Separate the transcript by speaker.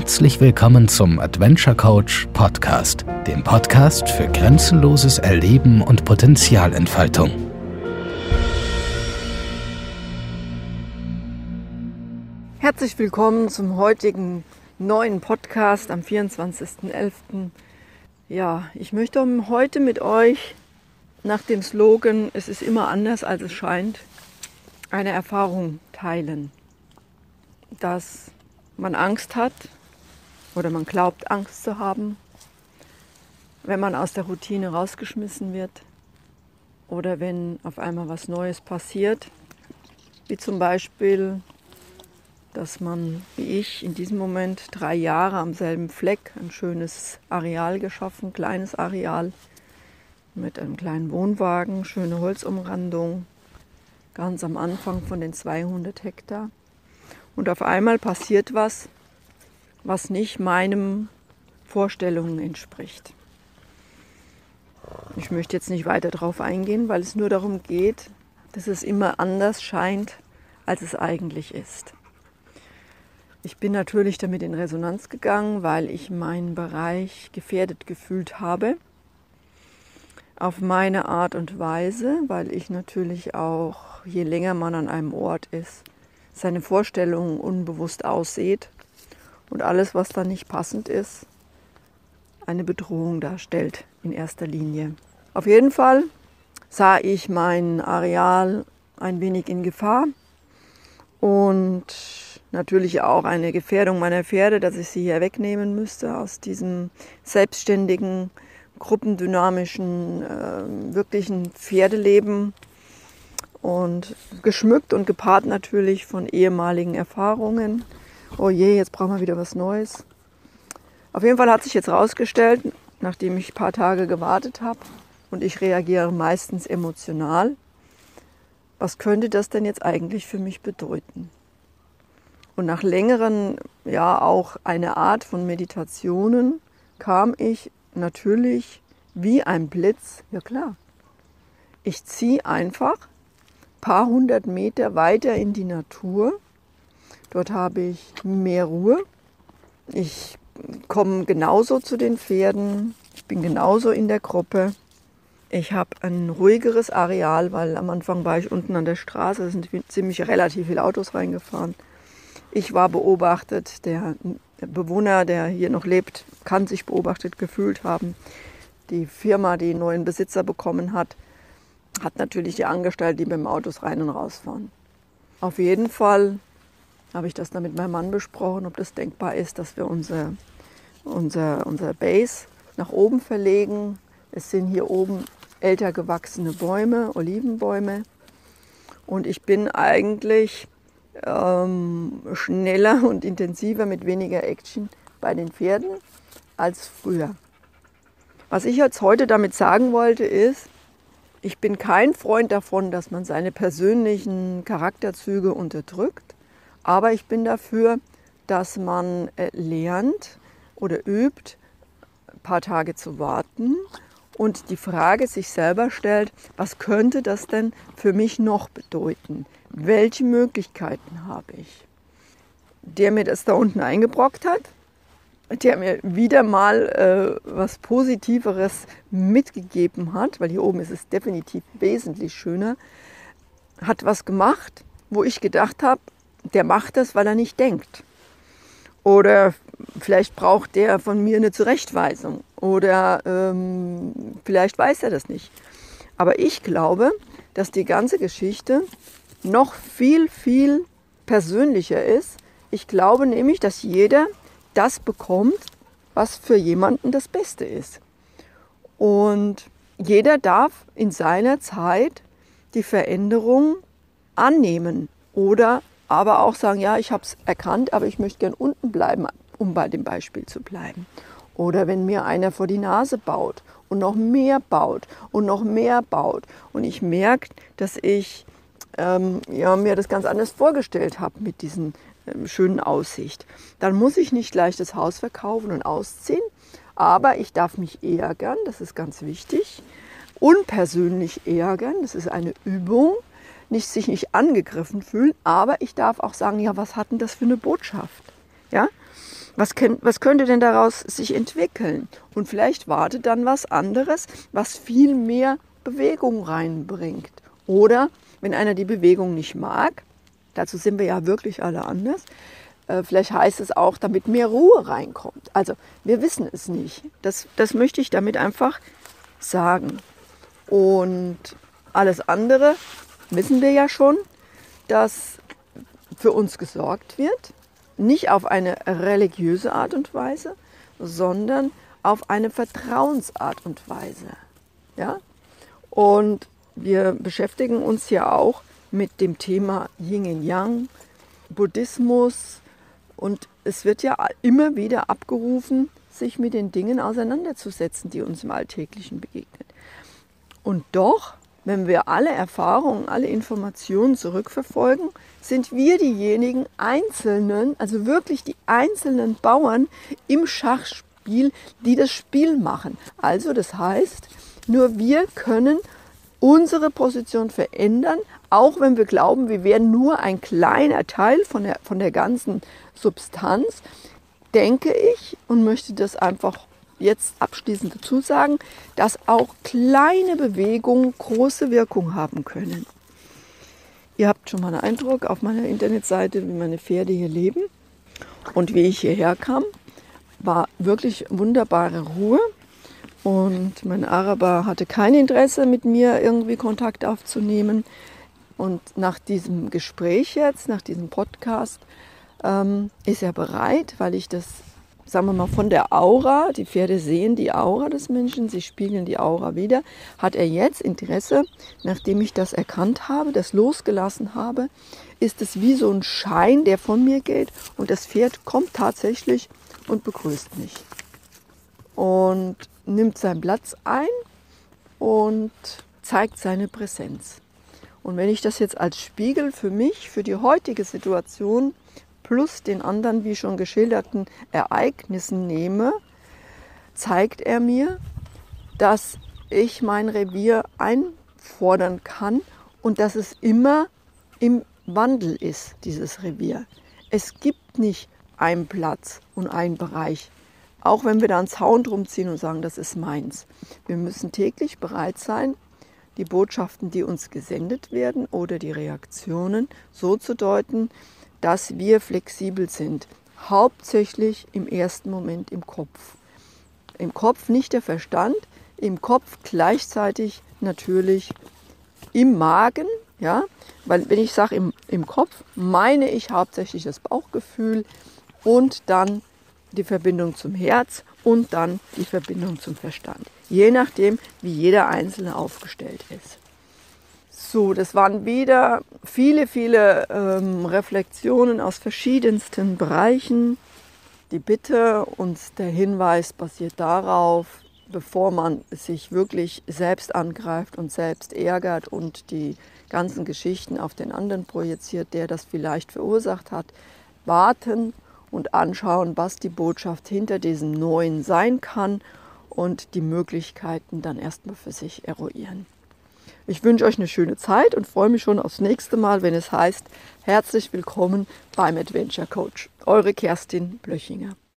Speaker 1: Herzlich willkommen zum Adventure Coach Podcast, dem Podcast für grenzenloses Erleben und Potenzialentfaltung.
Speaker 2: Herzlich willkommen zum heutigen neuen Podcast am 24.11. Ja, ich möchte heute mit euch nach dem Slogan Es ist immer anders, als es scheint, eine Erfahrung teilen, dass man Angst hat oder man glaubt Angst zu haben, wenn man aus der Routine rausgeschmissen wird oder wenn auf einmal was Neues passiert, wie zum Beispiel, dass man, wie ich, in diesem Moment drei Jahre am selben Fleck ein schönes Areal geschaffen, kleines Areal mit einem kleinen Wohnwagen, schöne Holzumrandung, ganz am Anfang von den 200 Hektar. Und auf einmal passiert was, was nicht meinen Vorstellungen entspricht. Ich möchte jetzt nicht weiter darauf eingehen, weil es nur darum geht, dass es immer anders scheint, als es eigentlich ist. Ich bin natürlich damit in Resonanz gegangen, weil ich meinen Bereich gefährdet gefühlt habe. Auf meine Art und Weise, weil ich natürlich auch, je länger man an einem Ort ist, seine Vorstellungen unbewusst aussieht und alles, was da nicht passend ist, eine Bedrohung darstellt in erster Linie. Auf jeden Fall sah ich mein Areal ein wenig in Gefahr und natürlich auch eine Gefährdung meiner Pferde, dass ich sie hier wegnehmen müsste aus diesem selbstständigen, gruppendynamischen, äh, wirklichen Pferdeleben und geschmückt und gepaart natürlich von ehemaligen Erfahrungen. Oh je, jetzt brauchen wir wieder was Neues. Auf jeden Fall hat sich jetzt herausgestellt, nachdem ich ein paar Tage gewartet habe und ich reagiere meistens emotional, was könnte das denn jetzt eigentlich für mich bedeuten? Und nach längeren, ja auch eine Art von Meditationen kam ich natürlich wie ein Blitz, ja klar, ich ziehe einfach paar hundert Meter weiter in die Natur. Dort habe ich mehr Ruhe. Ich komme genauso zu den Pferden. Ich bin genauso in der Gruppe. Ich habe ein ruhigeres Areal, weil am Anfang war ich unten an der Straße, da sind ziemlich relativ viele Autos reingefahren. Ich war beobachtet, der Bewohner, der hier noch lebt, kann sich beobachtet gefühlt haben. Die Firma, die neuen Besitzer bekommen hat, hat natürlich die Angestellten, die mit dem Autos rein und rausfahren. Auf jeden Fall habe ich das dann mit meinem Mann besprochen, ob das denkbar ist, dass wir unser, unser, unser Base nach oben verlegen. Es sind hier oben älter gewachsene Bäume, Olivenbäume. Und ich bin eigentlich ähm, schneller und intensiver mit weniger Action bei den Pferden als früher. Was ich jetzt heute damit sagen wollte, ist, ich bin kein Freund davon, dass man seine persönlichen Charakterzüge unterdrückt, aber ich bin dafür, dass man äh, lernt oder übt, ein paar Tage zu warten und die Frage sich selber stellt, was könnte das denn für mich noch bedeuten? Welche Möglichkeiten habe ich? Der mir das da unten eingebrockt hat, der mir wieder mal äh, was Positiveres mitgegeben hat, weil hier oben ist es definitiv wesentlich schöner, hat was gemacht, wo ich gedacht habe, der macht das, weil er nicht denkt. Oder vielleicht braucht der von mir eine Zurechtweisung. Oder ähm, vielleicht weiß er das nicht. Aber ich glaube, dass die ganze Geschichte noch viel, viel persönlicher ist. Ich glaube nämlich, dass jeder das bekommt, was für jemanden das Beste ist. Und jeder darf in seiner Zeit die Veränderung annehmen oder aber auch sagen, ja, ich habe es erkannt, aber ich möchte gern unten bleiben, um bei dem Beispiel zu bleiben. Oder wenn mir einer vor die Nase baut und noch mehr baut und noch mehr baut und ich merke, dass ich ähm, ja, mir das ganz anders vorgestellt habe mit diesen ähm, schönen Aussicht. Dann muss ich nicht gleich das Haus verkaufen und ausziehen, aber ich darf mich ärgern, das ist ganz wichtig. Unpersönlich ärgern, das ist eine Übung. Nicht sich nicht angegriffen fühlen, aber ich darf auch sagen, ja, was hat denn das für eine Botschaft? Ja? Was, was könnte denn daraus sich entwickeln? Und vielleicht wartet dann was anderes, was viel mehr Bewegung reinbringt. Oder wenn einer die Bewegung nicht mag, dazu sind wir ja wirklich alle anders, äh, vielleicht heißt es auch, damit mehr Ruhe reinkommt. Also wir wissen es nicht. Das, das möchte ich damit einfach sagen. Und alles andere wissen wir ja schon, dass für uns gesorgt wird, nicht auf eine religiöse Art und Weise, sondern auf eine Vertrauensart und Weise. Ja? Und wir beschäftigen uns ja auch mit dem Thema Yin und Yang, Buddhismus und es wird ja immer wieder abgerufen, sich mit den Dingen auseinanderzusetzen, die uns im Alltäglichen begegnen. Und doch, wenn wir alle Erfahrungen, alle Informationen zurückverfolgen, sind wir diejenigen Einzelnen, also wirklich die einzelnen Bauern im Schachspiel, die das Spiel machen. Also das heißt, nur wir können unsere Position verändern, auch wenn wir glauben, wir wären nur ein kleiner Teil von der, von der ganzen Substanz, denke ich und möchte das einfach jetzt abschließend dazu sagen, dass auch kleine Bewegungen große Wirkung haben können. Ihr habt schon mal einen Eindruck auf meiner Internetseite, wie meine Pferde hier leben und wie ich hierher kam. War wirklich wunderbare Ruhe. Und mein Araber hatte kein Interesse, mit mir irgendwie Kontakt aufzunehmen. Und nach diesem Gespräch jetzt, nach diesem Podcast, ähm, ist er bereit, weil ich das, sagen wir mal, von der Aura, die Pferde sehen die Aura des Menschen, sie spiegeln die Aura wieder, hat er jetzt Interesse, nachdem ich das erkannt habe, das losgelassen habe, ist es wie so ein Schein, der von mir geht und das Pferd kommt tatsächlich und begrüßt mich. Und nimmt seinen Platz ein und zeigt seine Präsenz. Und wenn ich das jetzt als Spiegel für mich, für die heutige Situation plus den anderen, wie schon geschilderten Ereignissen nehme, zeigt er mir, dass ich mein Revier einfordern kann und dass es immer im Wandel ist, dieses Revier. Es gibt nicht einen Platz und einen Bereich, auch wenn wir da einen Zaun drum ziehen und sagen, das ist meins. Wir müssen täglich bereit sein, die Botschaften, die uns gesendet werden oder die Reaktionen so zu deuten, dass wir flexibel sind. Hauptsächlich im ersten Moment im Kopf. Im Kopf nicht der Verstand, im Kopf gleichzeitig natürlich im Magen, ja, weil wenn ich sage im, im Kopf, meine ich hauptsächlich das Bauchgefühl und dann die Verbindung zum Herz und dann die Verbindung zum Verstand. Je nachdem, wie jeder Einzelne aufgestellt ist. So, das waren wieder viele, viele ähm, Reflexionen aus verschiedensten Bereichen. Die Bitte und der Hinweis basiert darauf, bevor man sich wirklich selbst angreift und selbst ärgert und die ganzen Geschichten auf den anderen projiziert, der das vielleicht verursacht hat, warten und anschauen, was die Botschaft hinter diesem Neuen sein kann und die Möglichkeiten dann erstmal für sich eruieren. Ich wünsche euch eine schöne Zeit und freue mich schon aufs nächste Mal, wenn es heißt, herzlich willkommen beim Adventure Coach. Eure Kerstin Blöchinger.